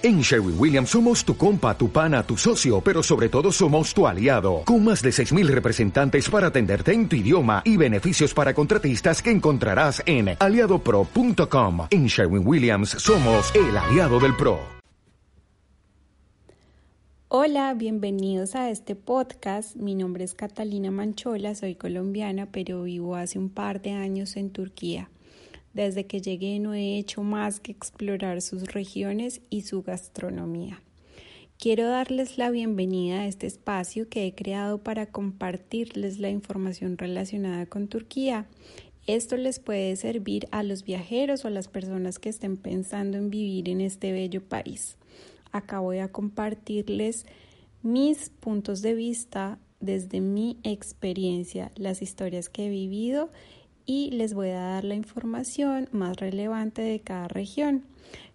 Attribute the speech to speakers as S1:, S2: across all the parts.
S1: En Sherwin Williams somos tu compa, tu pana, tu socio, pero sobre todo somos tu aliado, con más de 6.000 representantes para atenderte en tu idioma y beneficios para contratistas que encontrarás en aliadopro.com. En Sherwin Williams somos el aliado del PRO.
S2: Hola, bienvenidos a este podcast. Mi nombre es Catalina Manchola, soy colombiana, pero vivo hace un par de años en Turquía. Desde que llegué no he hecho más que explorar sus regiones y su gastronomía. Quiero darles la bienvenida a este espacio que he creado para compartirles la información relacionada con Turquía. Esto les puede servir a los viajeros o a las personas que estén pensando en vivir en este bello país. Acá voy a compartirles mis puntos de vista desde mi experiencia, las historias que he vivido y les voy a dar la información más relevante de cada región.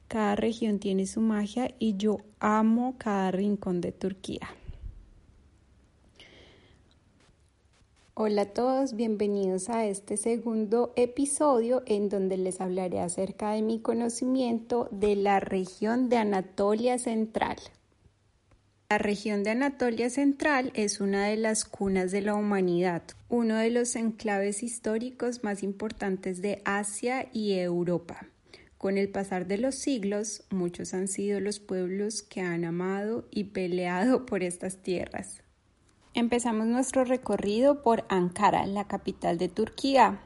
S2: Cada región tiene su magia y yo amo cada rincón de Turquía. Hola a todos, bienvenidos a este segundo episodio en donde les hablaré acerca de mi conocimiento de la región de Anatolia Central. La región de Anatolia Central es una de las cunas de la humanidad, uno de los enclaves históricos más importantes de Asia y Europa. Con el pasar de los siglos, muchos han sido los pueblos que han amado y peleado por estas tierras. Empezamos nuestro recorrido por Ankara, la capital de Turquía.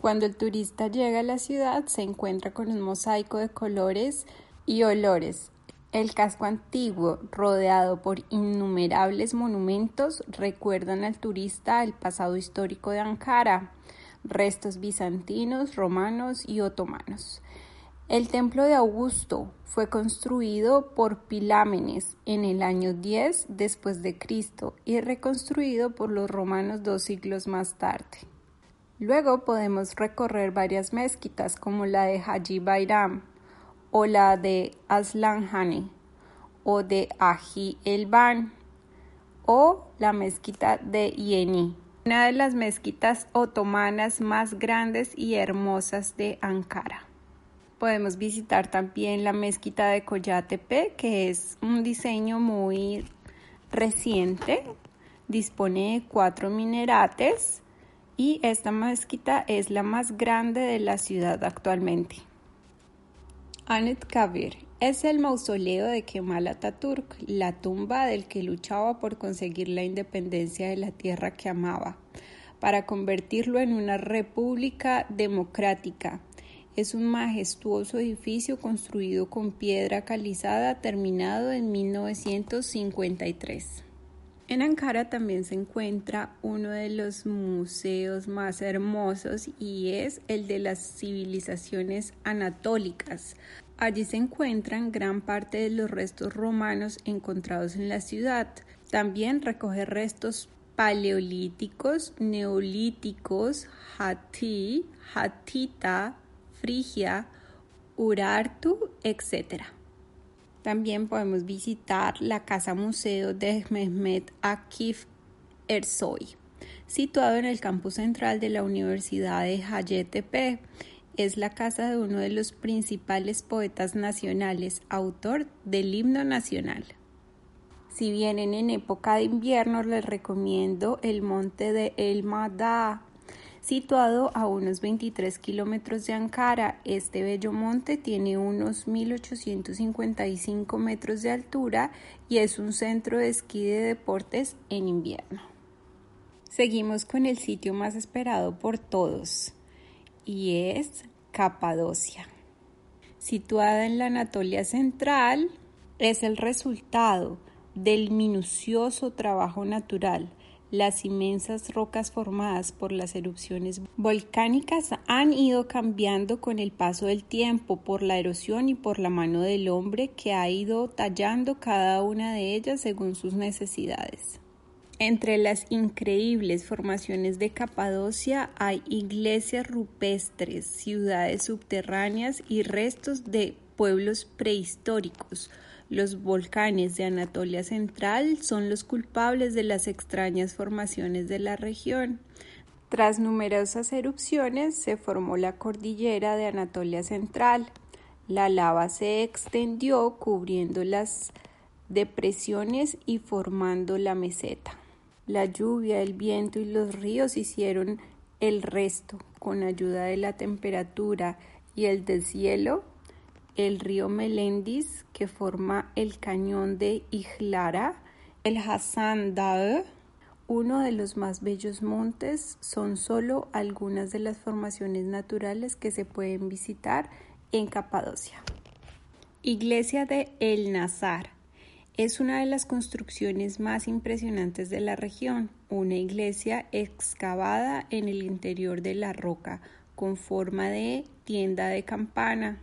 S2: Cuando el turista llega a la ciudad se encuentra con un mosaico de colores y olores, el casco antiguo, rodeado por innumerables monumentos, recuerdan al turista el pasado histórico de Ankara, restos bizantinos, romanos y otomanos. El templo de Augusto fue construido por Pilámenes en el año 10 después de Cristo y reconstruido por los romanos dos siglos más tarde. Luego podemos recorrer varias mezquitas como la de Haji Bayram, o la de Aslanhane o de Aji Elban o la mezquita de Yeni, una de las mezquitas otomanas más grandes y hermosas de Ankara. Podemos visitar también la mezquita de Koyatepe, que es un diseño muy reciente. Dispone de cuatro minerates y esta mezquita es la más grande de la ciudad actualmente. Anet Kabir es el mausoleo de Kemal Atatürk, la tumba del que luchaba por conseguir la independencia de la tierra que amaba, para convertirlo en una república democrática. Es un majestuoso edificio construido con piedra calizada terminado en 1953. En Ankara también se encuentra uno de los museos más hermosos y es el de las civilizaciones anatólicas. Allí se encuentran gran parte de los restos romanos encontrados en la ciudad. También recoge restos paleolíticos, neolíticos, Hatti, Hatita, Frigia, Urartu, etc. También podemos visitar la Casa Museo de Mehmet Akif Ersoy, situado en el campus central de la Universidad de Hacettepe. Es la casa de uno de los principales poetas nacionales, autor del himno nacional. Si vienen en época de invierno, les recomiendo el monte de El Madá, Situado a unos 23 kilómetros de Ankara, este bello monte tiene unos 1855 metros de altura y es un centro de esquí de deportes en invierno. Seguimos con el sitio más esperado por todos y es Capadocia. Situada en la Anatolia Central, es el resultado del minucioso trabajo natural las inmensas rocas formadas por las erupciones volcánicas han ido cambiando con el paso del tiempo por la erosión y por la mano del hombre que ha ido tallando cada una de ellas según sus necesidades. Entre las increíbles formaciones de Capadocia hay iglesias rupestres, ciudades subterráneas y restos de pueblos prehistóricos, los volcanes de Anatolia Central son los culpables de las extrañas formaciones de la región. Tras numerosas erupciones se formó la cordillera de Anatolia Central. La lava se extendió cubriendo las depresiones y formando la meseta. La lluvia, el viento y los ríos hicieron el resto con ayuda de la temperatura y el deshielo. El río Melendis, que forma el cañón de Ijlara, el Hassan Dae, uno de los más bellos montes, son solo algunas de las formaciones naturales que se pueden visitar en Capadocia. Iglesia de El Nazar es una de las construcciones más impresionantes de la región, una iglesia excavada en el interior de la roca con forma de tienda de campana.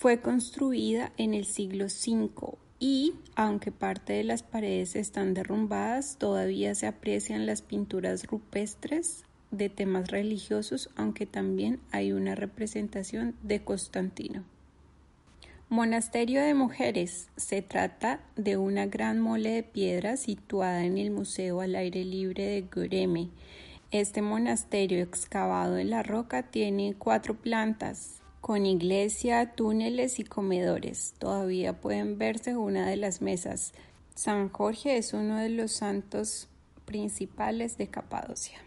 S2: Fue construida en el siglo V y, aunque parte de las paredes están derrumbadas, todavía se aprecian las pinturas rupestres de temas religiosos, aunque también hay una representación de Constantino. Monasterio de Mujeres. Se trata de una gran mole de piedra situada en el Museo al Aire Libre de Göreme. Este monasterio excavado en la roca tiene cuatro plantas, con iglesia, túneles y comedores. Todavía pueden verse una de las mesas. San Jorge es uno de los santos principales de Capadocia.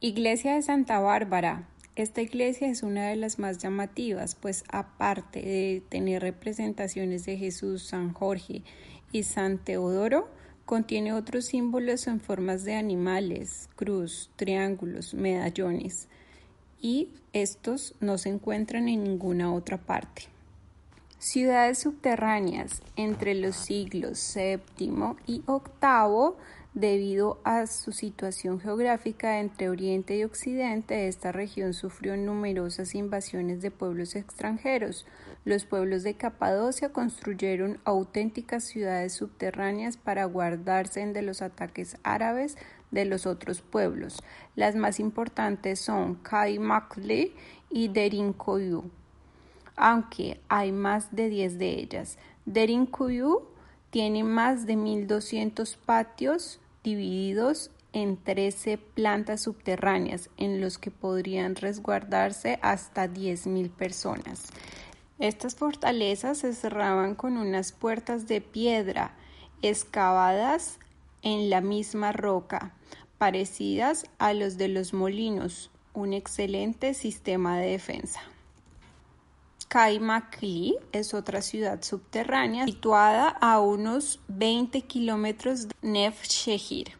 S2: Iglesia de Santa Bárbara. Esta iglesia es una de las más llamativas, pues aparte de tener representaciones de Jesús, San Jorge y San Teodoro, contiene otros símbolos en formas de animales, cruz, triángulos, medallones, y estos no se encuentran en ninguna otra parte. Ciudades subterráneas entre los siglos VII y VIII Debido a su situación geográfica entre Oriente y Occidente, esta región sufrió numerosas invasiones de pueblos extranjeros. Los pueblos de Capadocia construyeron auténticas ciudades subterráneas para guardarse de los ataques árabes de los otros pueblos. Las más importantes son Kaimakli y Derinkoyu, aunque hay más de 10 de ellas. Derinkoyu tiene más de 1.200 patios divididos en 13 plantas subterráneas en los que podrían resguardarse hasta 10.000 personas. Estas fortalezas se cerraban con unas puertas de piedra excavadas en la misma roca, parecidas a los de los molinos, un excelente sistema de defensa. Kaimakli es otra ciudad subterránea situada a unos 20 kilómetros de Nefshehir.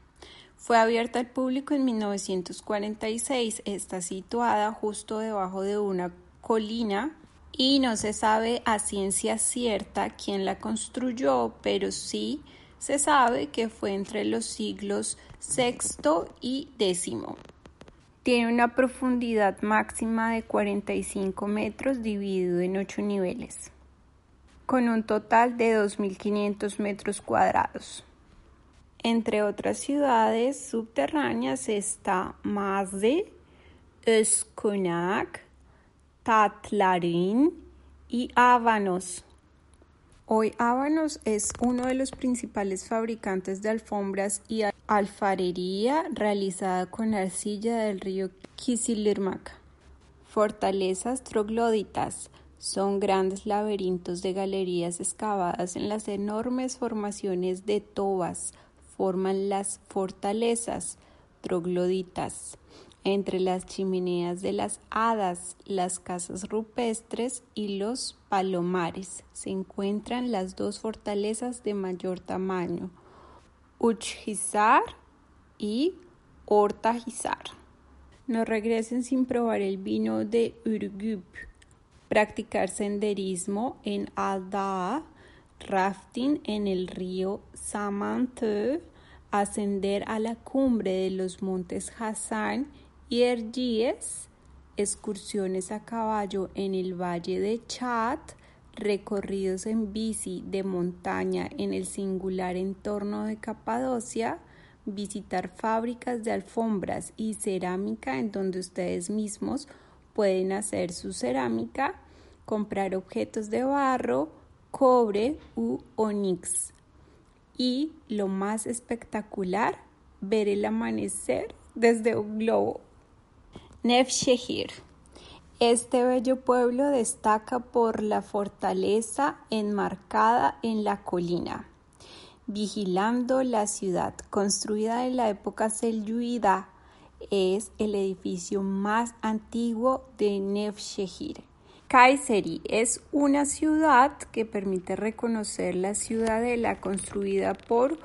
S2: Fue abierta al público en 1946. Está situada justo debajo de una colina y no se sabe a ciencia cierta quién la construyó, pero sí se sabe que fue entre los siglos VI y X. Tiene una profundidad máxima de 45 metros dividido en 8 niveles, con un total de 2.500 metros cuadrados. Entre otras ciudades subterráneas está Mazde, Özkonak, Tatlarin y Ábanos. Hoy Ábanos es uno de los principales fabricantes de alfombras y alfarería realizada con arcilla del río Kisilirmaca. Fortalezas trogloditas son grandes laberintos de galerías excavadas en las enormes formaciones de tobas. Forman las fortalezas trogloditas entre las chimeneas de las hadas, las casas rupestres y los palomares. Se encuentran las dos fortalezas de mayor tamaño, Uchhizar y Ortahizar. No regresen sin probar el vino de Urgup. Practicar senderismo en Aldaa, rafting en el río Samanthe, ascender a la cumbre de los montes Hassan y excursiones a caballo en el valle de Chat, recorridos en bici de montaña en el singular entorno de Capadocia, visitar fábricas de alfombras y cerámica en donde ustedes mismos pueden hacer su cerámica, comprar objetos de barro, cobre u onix. Y lo más espectacular, ver el amanecer desde un globo. Nefshehir Este bello pueblo destaca por la fortaleza enmarcada en la colina, vigilando la ciudad, construida en la época selyúcida, es el edificio más antiguo de Nevşehir. Kayseri es una ciudad que permite reconocer la ciudadela construida por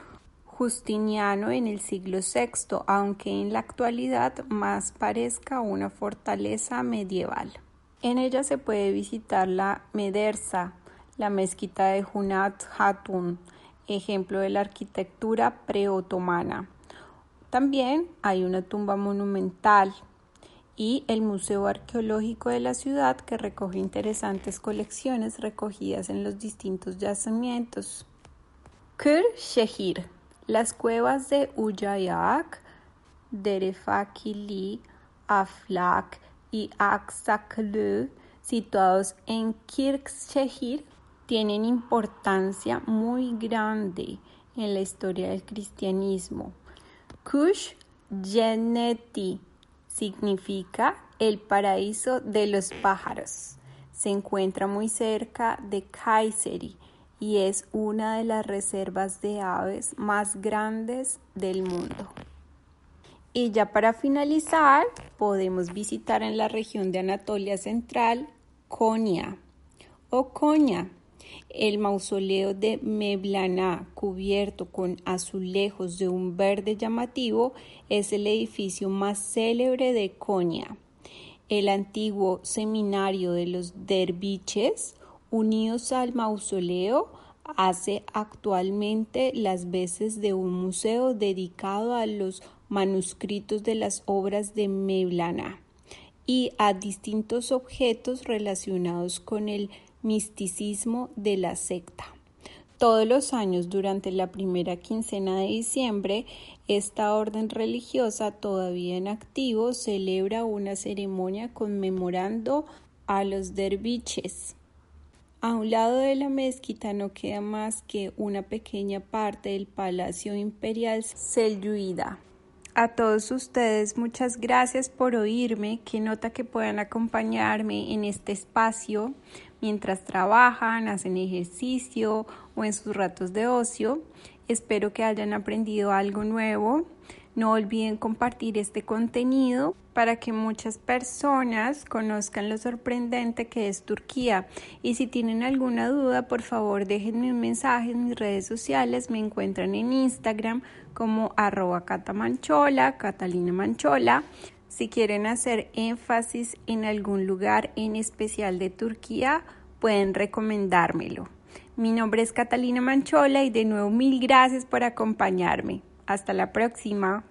S2: Justiniano en el siglo VI, aunque en la actualidad más parezca una fortaleza medieval. En ella se puede visitar la Medersa, la mezquita de Hunat Hatun, ejemplo de la arquitectura preotomana. También hay una tumba monumental y el Museo Arqueológico de la ciudad que recoge interesantes colecciones recogidas en los distintos yacimientos. Kır las cuevas de Uyayak, Derefakili, Aflak y Aksaklı, situados en Kirkshehir, tienen importancia muy grande en la historia del cristianismo. Kush Geneti significa el paraíso de los pájaros. Se encuentra muy cerca de Kayseri y es una de las reservas de aves más grandes del mundo. Y ya para finalizar, podemos visitar en la región de Anatolia Central Konya o Konya, el mausoleo de Mevlana, cubierto con azulejos de un verde llamativo, es el edificio más célebre de Konya. El antiguo seminario de los derviches, unidos al mausoleo, hace actualmente las veces de un museo dedicado a los manuscritos de las obras de Mevlana y a distintos objetos relacionados con el misticismo de la secta. Todos los años durante la primera quincena de diciembre, esta orden religiosa todavía en activo celebra una ceremonia conmemorando a los derviches. A un lado de la mezquita no queda más que una pequeña parte del Palacio Imperial Selyuida. A todos ustedes, muchas gracias por oírme. Qué nota que puedan acompañarme en este espacio mientras trabajan, hacen ejercicio o en sus ratos de ocio. Espero que hayan aprendido algo nuevo. No olviden compartir este contenido para que muchas personas conozcan lo sorprendente que es Turquía. Y si tienen alguna duda, por favor déjenme un mensaje en mis redes sociales. Me encuentran en Instagram como arroba catamanchola, Catalina Manchola. Si quieren hacer énfasis en algún lugar en especial de Turquía, pueden recomendármelo. Mi nombre es Catalina Manchola y de nuevo mil gracias por acompañarme. Hasta la próxima.